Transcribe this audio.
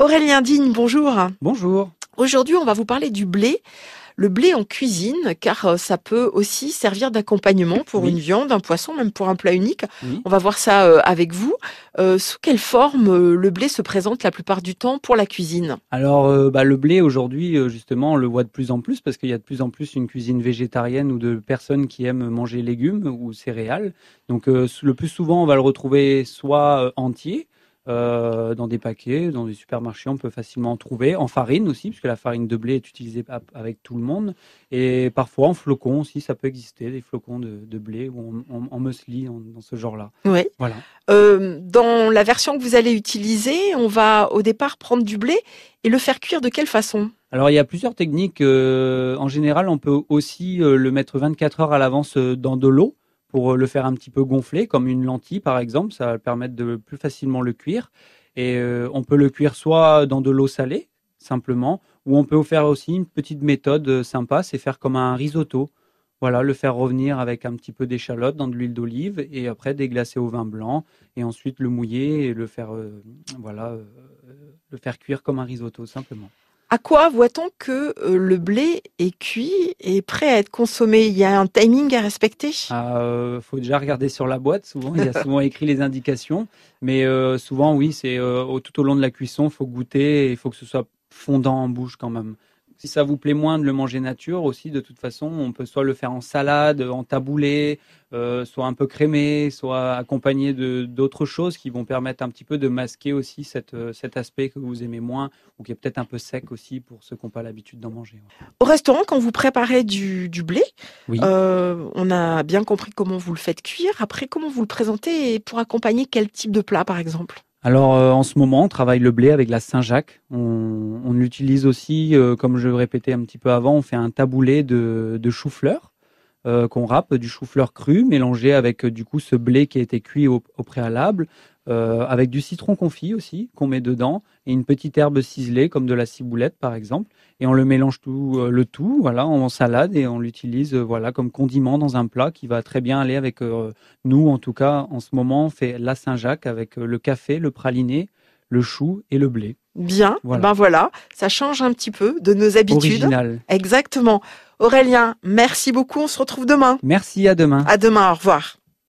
Aurélien Digne, bonjour. Bonjour. Aujourd'hui, on va vous parler du blé. Le blé en cuisine, car euh, ça peut aussi servir d'accompagnement pour Oui. une viande, un poisson, même pour un plat unique. Oui. On va voir ça euh, avec vous. Euh, sous quelle forme le blé se présente la plupart du temps pour la cuisine? Alors, euh, bah, le blé aujourd'hui, justement, on le voit de plus en plus parce qu'il y a de plus en plus une cuisine végétarienne ou de personnes qui aiment manger légumes ou céréales. Donc, euh, le plus souvent, on va le retrouver soit entier. Euh, dans des paquets, dans des supermarchés, on peut facilement en trouver. En farine aussi, puisque la farine de blé est utilisée avec tout le monde. Et parfois en flocons aussi, ça peut exister, des flocons de, de blé ou en, en, en muesli, en- dans ce genre-là. Oui. Voilà. Euh, dans la version que vous allez utiliser, on va au départ prendre du blé et le faire cuire de quelle façon? Alors il y a plusieurs techniques. euh, en général, on peut aussi le mettre 24 heures à l'avance dans de l'eau pour euh, le faire un petit peu gonfler, comme une lentille par exemple. Ça va permettre de plus facilement le cuire. Et euh, on peut le cuire soit dans de l'eau salée, simplement, ou on peut faire aussi une petite méthode euh, sympa, c'est faire comme un risotto. Voilà, le faire revenir avec un petit peu d'échalote dans de l'huile d'olive et après déglacer au vin blanc et ensuite le mouiller et le faire, voilà, le faire cuire comme un risotto simplement. À quoi voit-on que euh, le blé est cuit et prêt à être consommé? Il y a un timing à respecter? Ah, euh, faut déjà regarder sur la boîte. Souvent, il y a souvent écrit les indications, mais euh, souvent, oui, c'est tout au long de la cuisson, il faut goûter et il faut que ce soit fondant en bouche quand même. Si ça vous plaît moins de le manger nature aussi, de toute façon, on peut soit le faire en salade, en taboulé, euh, soit un peu crémé, soit accompagné de d'autres choses qui vont permettre un petit peu de masquer aussi cette, euh, cet aspect que vous aimez moins ou qui est peut-être un peu sec aussi pour ceux qui n'ont pas l'habitude d'en manger. Au restaurant, quand vous préparez du, du blé, Oui. euh, on a bien compris comment vous le faites cuire. Après, comment vous le présentez et pour accompagner quel type de plat, par exemple? Alors euh, en ce moment, on travaille le blé avec la Saint-Jacques. On, on l'utilise aussi, euh, comme je répétais un petit peu avant, on fait un taboulé de, de chou-fleur euh, qu'on râpe, du chou-fleur cru mélangé avec euh, du coup ce blé qui a été cuit au, au préalable, euh, avec du citron confit aussi qu'on met dedans et une petite herbe ciselée comme de la ciboulette par exemple. Et on le mélange tout, euh, le tout, voilà, en salade et on l'utilise voilà comme condiment dans un plat qui va très bien aller avec nous en tout cas en ce moment on fait la Saint-Jacques avec le café, le praliné, le chou et le blé. Bien, Voilà. ben voilà, ça change un petit peu de nos habitudes. Original. Exactement. Aurélien, merci beaucoup. On se retrouve demain. Merci, à demain. À demain. Au revoir.